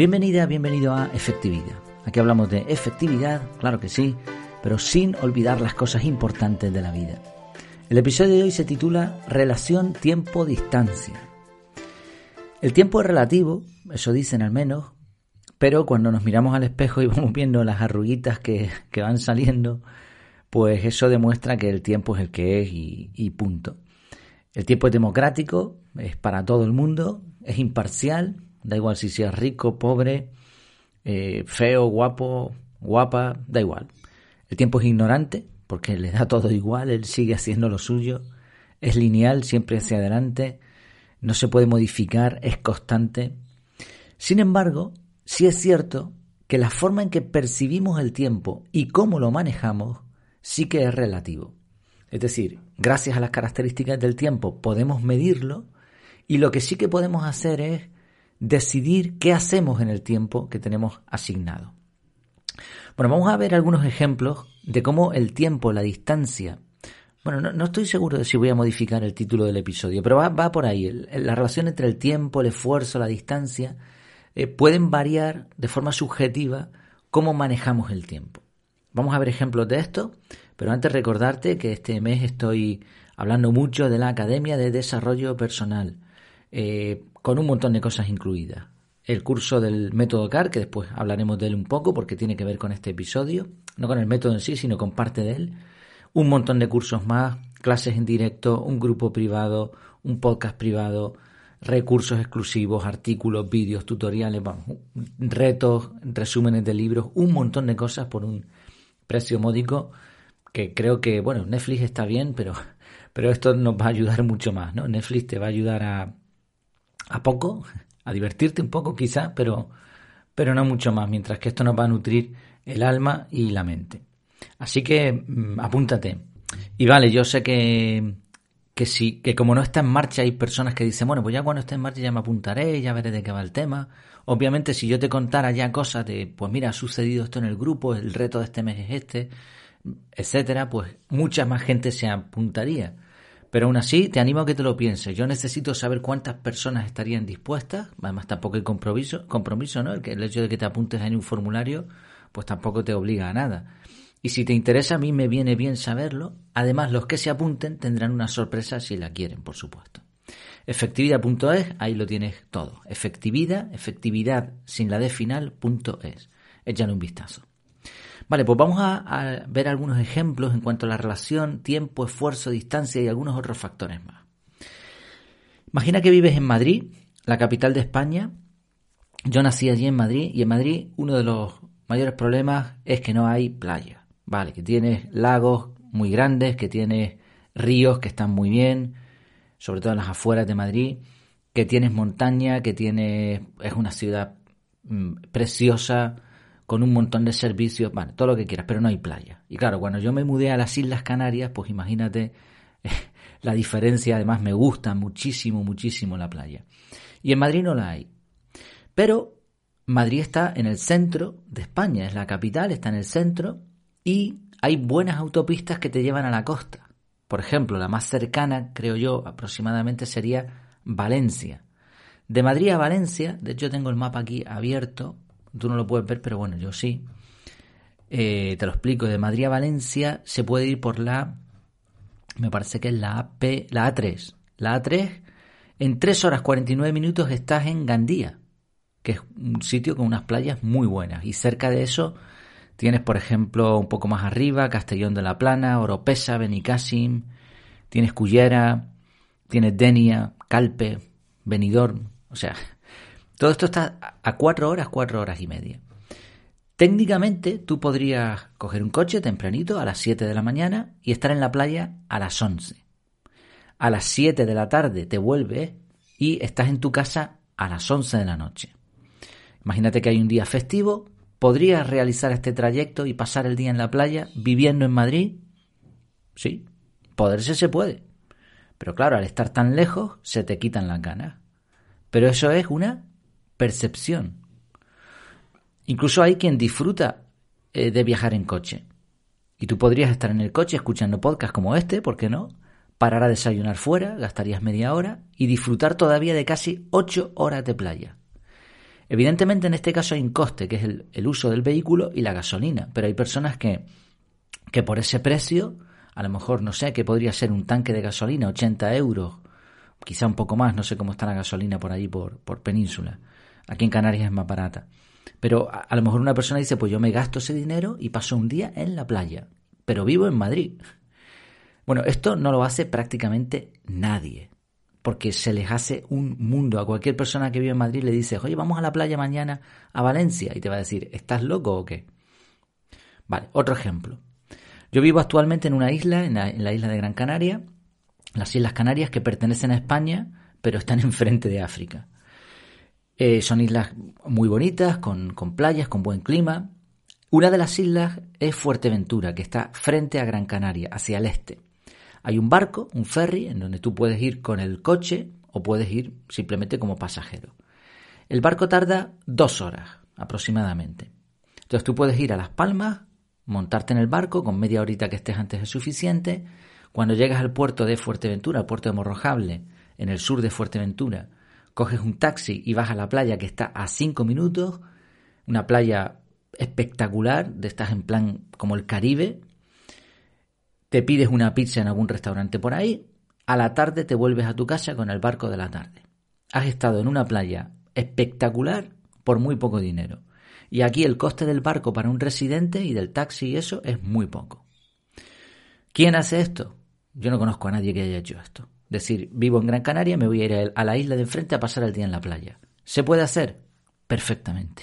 Bienvenida, bienvenido a Efectividad. Aquí hablamos de efectividad, claro que sí, pero sin olvidar las cosas importantes de la vida. El episodio de hoy se titula Relación tiempo-distancia. El tiempo es relativo, eso dicen al menos, pero cuando nos miramos al espejo y vamos viendo las arruguitas que, van saliendo, pues eso demuestra que el tiempo es el que es y, y punto. El tiempo es democrático, es para todo el mundo, es imparcial, Da igual si seas rico, pobre, eh, feo, guapo, guapa, da igual. El tiempo es ignorante porque le da todo igual, él sigue haciendo lo suyo. Es lineal, siempre hacia adelante, no se puede modificar, es constante. Sin embargo, sí es cierto que la forma en que percibimos el tiempo y cómo lo manejamos sí que es relativo. Es decir, gracias a las características del tiempo podemos medirlo y lo que sí que podemos hacer es decidir qué hacemos en el tiempo que tenemos asignado. Bueno, vamos a ver algunos ejemplos de cómo el tiempo, la distancia, bueno, no, estoy seguro de si voy a modificar el título del episodio, pero va, por ahí. la relación entre el tiempo, el esfuerzo, la distancia, eh, pueden variar de forma subjetiva cómo manejamos el tiempo. Vamos a ver ejemplos de esto, pero antes recordarte que este mes estoy hablando mucho de la Academia de Desarrollo Personal. Eh, con un montón de cosas incluidas. El curso del método CAR, que después hablaremos de él un poco porque tiene que ver con este episodio, no con el método en sí, sino con parte de él. Un montón de cursos más, clases en directo, un grupo privado, un podcast privado, recursos exclusivos, artículos, vídeos, tutoriales, retos, resúmenes de libros, un montón de cosas por un precio módico que creo que, bueno, Netflix está bien, pero, pero esto nos va a ayudar mucho más, ¿no? Netflix te va a ayudar a, a poco, a divertirte un poco quizá, pero, pero no mucho más, mientras que esto nos va a nutrir el alma y la mente. Así que mm, apúntate. Y vale, yo sé que, que sí, que como no está en marcha hay personas que dicen, bueno, pues ya cuando esté en marcha ya me apuntaré, ya veré de qué va el tema. Obviamente si yo te contara ya cosas de, pues mira, ha sucedido esto en el grupo, el reto de este mes es este, etcétera, pues mucha más gente se apuntaría. Pero aún así, te animo a que te lo pienses. Yo necesito saber cuántas personas estarían dispuestas. Además, tampoco hay compromiso, compromiso ¿no? El, el hecho de que te apuntes en un formulario, pues tampoco te obliga a nada. Y si te interesa, a mí me viene bien saberlo. Además, los que se apunten tendrán una sorpresa si la quieren, por supuesto. Efectividad.es, ahí lo tienes todo. Efectividad, efectividad sin la D final, punto es. Échale un vistazo. Vale, pues vamos a, ver algunos ejemplos en cuanto a la relación tiempo, esfuerzo, distancia y algunos otros factores más. Imagina que vives en Madrid, la capital de España. Yo nací allí en Madrid y en Madrid uno de los mayores problemas es que no hay playa. Vale, que tienes lagos muy grandes, que tienes ríos que están muy bien, sobre todo en las afueras de Madrid, que tienes montaña, que tienes es una ciudad mm, preciosa, con un montón de servicios, bueno, todo lo que quieras, pero no hay playa. Y claro, cuando yo me mudé a las Islas Canarias, pues imagínate la diferencia, además me gusta muchísimo, muchísimo la playa. Y en Madrid no la hay. Pero Madrid está en el centro de España, es la capital, está en el centro y hay buenas autopistas que te llevan a la costa. Por ejemplo, la más cercana, creo yo, aproximadamente sería Valencia. De Madrid a Valencia, de hecho tengo el mapa aquí abierto, Tú no lo puedes ver, pero bueno, yo sí. Eh, te lo explico. De Madrid a Valencia se puede ir por la. Me parece que es la AP, la A3. La A3, en 3 horas 49 minutos estás en Gandía, que es un sitio con unas playas muy buenas. Y cerca de eso tienes, por ejemplo, un poco más arriba, Castellón de la Plana, Oropesa, Benicassim, tienes Cullera, tienes Denia, Calpe, Benidorm. O sea, todo esto está a cuatro horas, cuatro horas y media. Técnicamente tú podrías coger un coche tempranito a las 7 de la mañana y estar en la playa a las 11. A las 7 de la tarde te vuelves y estás en tu casa a las 11 de la noche. Imagínate que hay un día festivo, podrías realizar este trayecto y pasar el día en la playa viviendo en Madrid. Sí, poderse se puede. Pero claro, al estar tan lejos se te quitan las ganas. Pero eso es una percepción. Incluso hay quien disfruta eh, de viajar en coche. Y tú podrías estar en el coche escuchando podcasts como este, ¿por qué no? Parar a desayunar fuera, gastarías media hora y disfrutar todavía de casi ocho horas de playa. Evidentemente en este caso hay un coste, que es el, uso del vehículo y la gasolina, pero hay personas que, que por ese precio, a lo mejor no sé, que podría ser un tanque de gasolina, 80 euros, quizá un poco más, no sé cómo está la gasolina por ahí, por, por península. Aquí en Canarias es más barata. Pero a, lo mejor una persona dice, pues yo me gasto ese dinero y paso un día en la playa, pero vivo en Madrid. Bueno, esto no lo hace prácticamente nadie porque se les hace un mundo. A cualquier persona que vive en Madrid le dices, oye, vamos a la playa mañana a Valencia, y te va a decir, ¿estás loco o qué? Vale, otro ejemplo. Yo vivo actualmente en una isla, en la, isla de Gran Canaria, las Islas Canarias que pertenecen a España, pero están enfrente de África. Eh, son islas muy bonitas, con, con playas, con buen clima. Una de las islas es Fuerteventura, que está frente a Gran Canaria, hacia el este. Hay un barco, un ferry, en donde tú puedes ir con el coche o puedes ir simplemente como pasajero. El barco tarda dos horas aproximadamente. Entonces tú puedes ir a Las Palmas, montarte en el barco, con media horita que estés antes es suficiente. Cuando llegas al puerto de Fuerteventura, al puerto de Morrojable, en el sur de Fuerteventura, coges un taxi y vas a la playa que está a cinco minutos, una playa espectacular, de estás en plan como el Caribe, te pides una pizza en algún restaurante por ahí, a la tarde te vuelves a tu casa con el barco de la tarde. Has estado en una playa espectacular por muy poco dinero. Y aquí el coste del barco para un residente y del taxi y eso es muy poco. ¿Quién hace esto? Yo no conozco a nadie que haya hecho esto. Decir, vivo en Gran Canaria, me voy a ir a la isla de enfrente a pasar el día en la playa. ¿Se puede hacer? Perfectamente.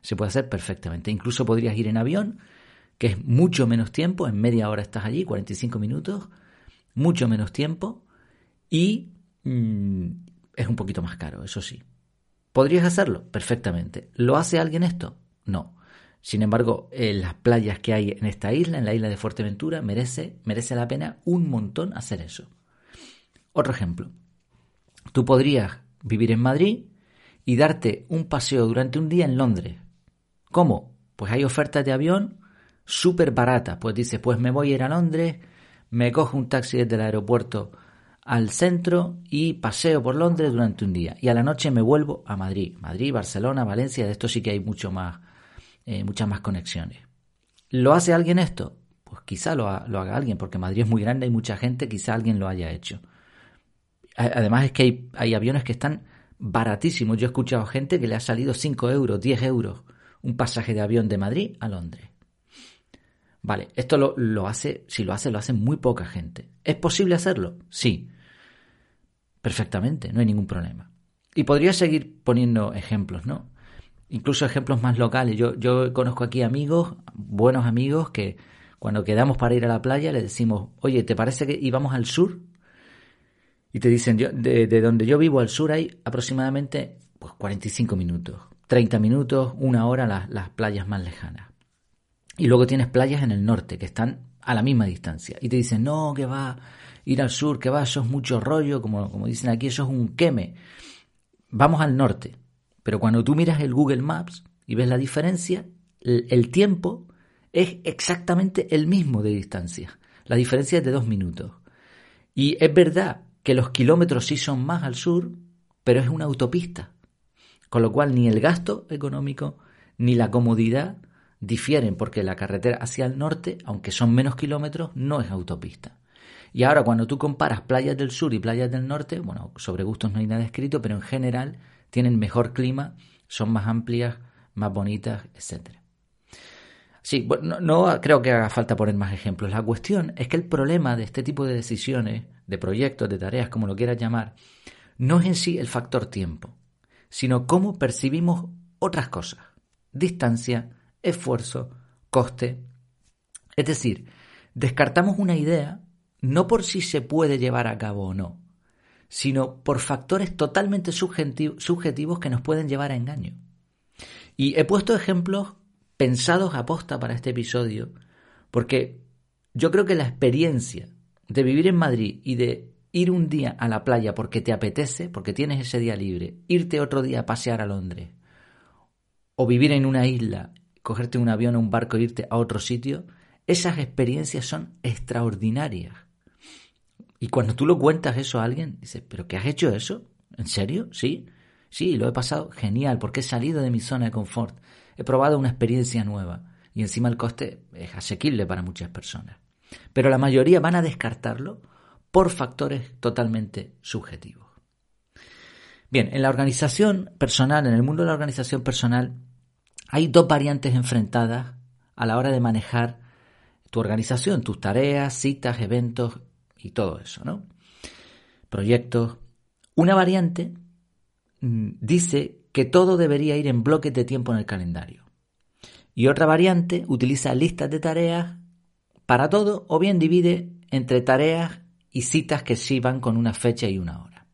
Se puede hacer perfectamente. Incluso podrías ir en avión que es mucho menos tiempo, en media hora estás allí, 45 minutos, mucho menos tiempo y mm, es un poquito más caro, eso sí. ¿Podrías hacerlo? Perfectamente. ¿Lo hace alguien esto? No. Sin embargo, en las playas que hay en esta isla, en la isla de Fuerteventura, merece, merece la pena un montón hacer eso. Otro ejemplo. Tú podrías vivir en Madrid y darte un paseo durante un día en Londres. ¿Cómo? Pues hay ofertas de avión súper barata. Pues dice, pues me voy a ir a Londres, me cojo un taxi desde el aeropuerto al centro y paseo por Londres durante un día. Y a la noche me vuelvo a Madrid. Madrid, Barcelona, Valencia, de esto sí que hay mucho más, eh, muchas más conexiones. ¿Lo hace alguien esto? Pues quizá lo, haga alguien, porque Madrid es muy grande, hay mucha gente, quizá alguien lo haya hecho. Además es que hay, aviones que están baratísimos. Yo he escuchado gente que le ha salido 5 euros, 10 euros un pasaje de avión de Madrid a Londres. Vale, esto lo, hace, si lo hace, lo hace muy poca gente. ¿Es posible hacerlo? Sí. Perfectamente, no hay ningún problema. Y podría seguir poniendo ejemplos, ¿no? Incluso ejemplos más locales. Yo, yo conozco aquí amigos, buenos amigos, que cuando quedamos para ir a la playa le decimos, oye, ¿te parece que íbamos al sur? Y te dicen, yo, de, donde yo vivo al sur hay aproximadamente pues, 45 minutos, 30 minutos, una hora las, las playas más lejanas. Y luego tienes playas en el norte que están a la misma distancia. Y te dicen, no, que va, ir al sur, que va, eso es mucho rollo, como, como dicen aquí, eso es un queme. Vamos al norte. Pero cuando tú miras el Google Maps y ves la diferencia, el tiempo es exactamente el mismo de distancia. La diferencia es de dos minutos. Y es verdad que los kilómetros sí son más al sur, pero es una autopista. Con lo cual ni el gasto económico ni la comodidad difieren porque la carretera hacia el norte, aunque son menos kilómetros, no es autopista. Y ahora cuando tú comparas playas del sur y playas del norte, bueno, sobre gustos no hay nada escrito, pero en general tienen mejor clima, son más amplias, más bonitas, etc. Sí, bueno, no, creo que haga falta poner más ejemplos. La cuestión es que el problema de este tipo de decisiones, de proyectos, de tareas, como lo quieras llamar, no es en sí el factor tiempo, sino cómo percibimos otras cosas. Distancia, esfuerzo, coste. Es decir, descartamos una idea no por si se puede llevar a cabo o no, sino por factores totalmente subjetivos que nos pueden llevar a engaño. Y he puesto ejemplos pensados a posta para este episodio, porque yo creo que la experiencia de vivir en Madrid y de ir un día a la playa porque te apetece, porque tienes ese día libre, irte otro día a pasear a Londres, o vivir en una isla cogerte un avión o un barco e irte a otro sitio, esas experiencias son extraordinarias. Y cuando tú lo cuentas eso a alguien, dices, ¿pero qué has hecho eso? ¿En serio? ¿Sí? Sí, lo he pasado genial porque he salido de mi zona de confort. He probado una experiencia nueva y encima el coste es asequible para muchas personas. Pero la mayoría van a descartarlo por factores totalmente subjetivos. Bien, en la organización personal, en el mundo de la organización personal, hay dos variantes enfrentadas a la hora de manejar tu organización, tus tareas, citas, eventos y todo eso, ¿no? Proyectos. Una variante Mm, dice que todo debería ir en bloques de tiempo en el calendario. Y otra variante utiliza listas de tareas para todo o bien divide entre tareas y citas que sí van con una fecha y una hora.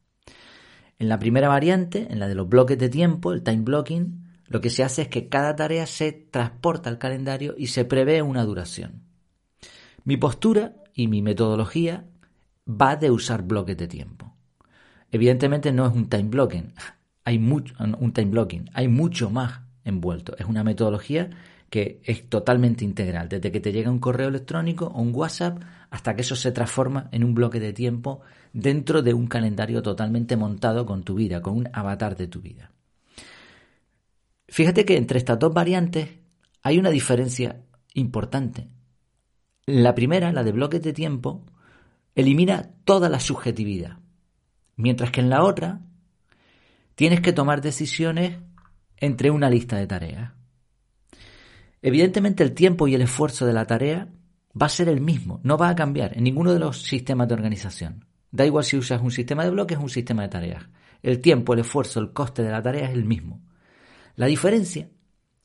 En la primera variante, en la de los bloques de tiempo, el time blocking, lo que se hace es que cada tarea se transporta al calendario y se prevé una duración. Mi postura y mi metodología va de usar bloques de tiempo. Evidentemente no es un time blocking, hay mucho, un time blocking, hay mucho más envuelto. Es una metodología que es totalmente integral, desde que te llega un correo electrónico o un WhatsApp hasta que eso se transforma en un bloque de tiempo dentro de un calendario totalmente montado con tu vida, con un avatar de tu vida. Fíjate que entre estas dos variantes hay una diferencia importante. La primera, la de bloques de tiempo, elimina toda la subjetividad, mientras que en la otra tienes que tomar decisiones entre una lista de tareas. Evidentemente el tiempo y el esfuerzo de la tarea va a ser el mismo, no va a cambiar en ninguno de los sistemas de organización. Da igual si usas un sistema de bloques o un sistema de tareas. El tiempo, el esfuerzo, el coste de la tarea es el mismo. La diferencia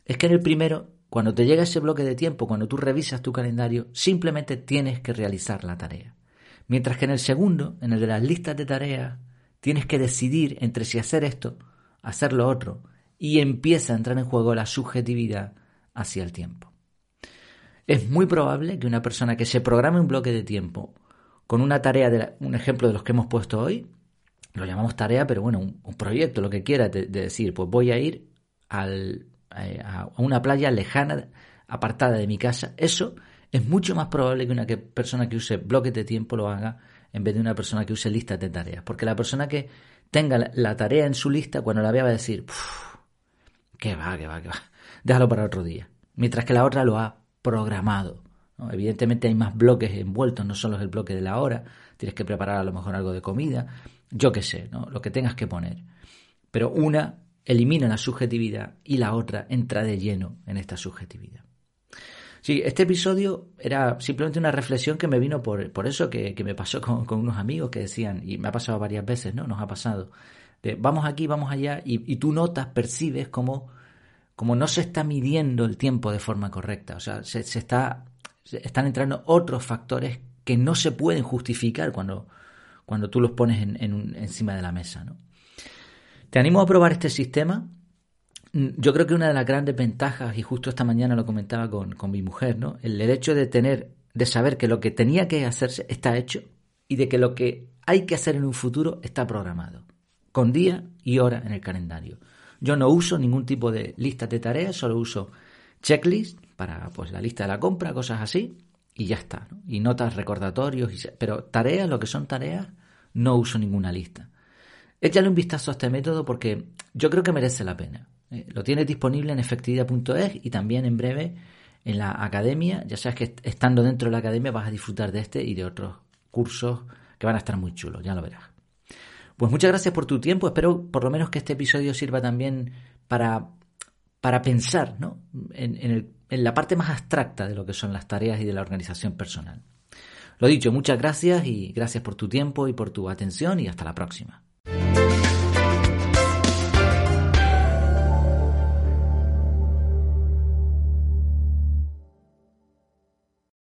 es que en el primero, cuando te llega ese bloque de tiempo, cuando tú revisas tu calendario, simplemente tienes que realizar la tarea. Mientras que en el segundo, en el de las listas de tareas, Tienes que decidir entre si hacer esto, hacer lo otro, y empieza a entrar en juego la subjetividad hacia el tiempo. Es muy probable que una persona que se programe un bloque de tiempo con una tarea, de un ejemplo de los que hemos puesto hoy, lo llamamos tarea, pero bueno, un, proyecto, lo que quiera, de, decir, pues voy a ir eh, a una playa lejana, apartada de mi casa, eso es mucho más probable que una persona que use bloques de tiempo lo haga en vez de una persona que use listas de tareas. Porque la persona que tenga la, tarea en su lista, cuando la vea va a decir, que va, que va, que va, déjalo para otro día. Mientras que la otra lo ha programado. Evidentemente hay más bloques envueltos, no solo es el bloque de la hora, tienes que preparar a lo mejor algo de comida, yo qué sé, ¿no? lo que tengas que poner. Pero una elimina la subjetividad y la otra entra de lleno en esta subjetividad. Sí, este episodio era simplemente una reflexión que me vino por, por eso que, me pasó con, unos amigos que decían, y me ha pasado varias veces, ¿no? Nos ha pasado. Vamos aquí, vamos allá, y, tú notas, percibes como, como no se está midiendo el tiempo de forma correcta. O sea, se, está, están entrando otros factores que no se pueden justificar cuando, cuando tú los pones en, encima de la mesa, ¿no? Te animo a probar este sistema Mm, yo creo que una de las grandes ventajas, y justo esta mañana lo comentaba con, mi mujer, ¿no? El, hecho de tener, de saber que lo que tenía que hacerse está hecho y de que lo que hay que hacer en un futuro está programado, con día y hora en el calendario. Yo no uso ningún tipo de listas de tareas, solo uso checklist para pues la lista de la compra, cosas así, y ya está. Y notas recordatorios, pero tareas, lo que son tareas, no uso ninguna lista. Échale un vistazo a este método porque yo creo que merece la pena. Eh, lo tienes disponible en efectividad.es y también en breve en la academia. Ya sabes que estando dentro de la academia vas a disfrutar de este y de otros cursos que van a estar muy chulos, ya lo verás. Pues muchas gracias por tu tiempo. Espero por lo menos que este episodio sirva también para, para pensar ¿no? en, en la parte más abstracta de lo que son las tareas y de la organización personal. Lo dicho, muchas gracias y gracias por tu tiempo y por tu atención y hasta la próxima.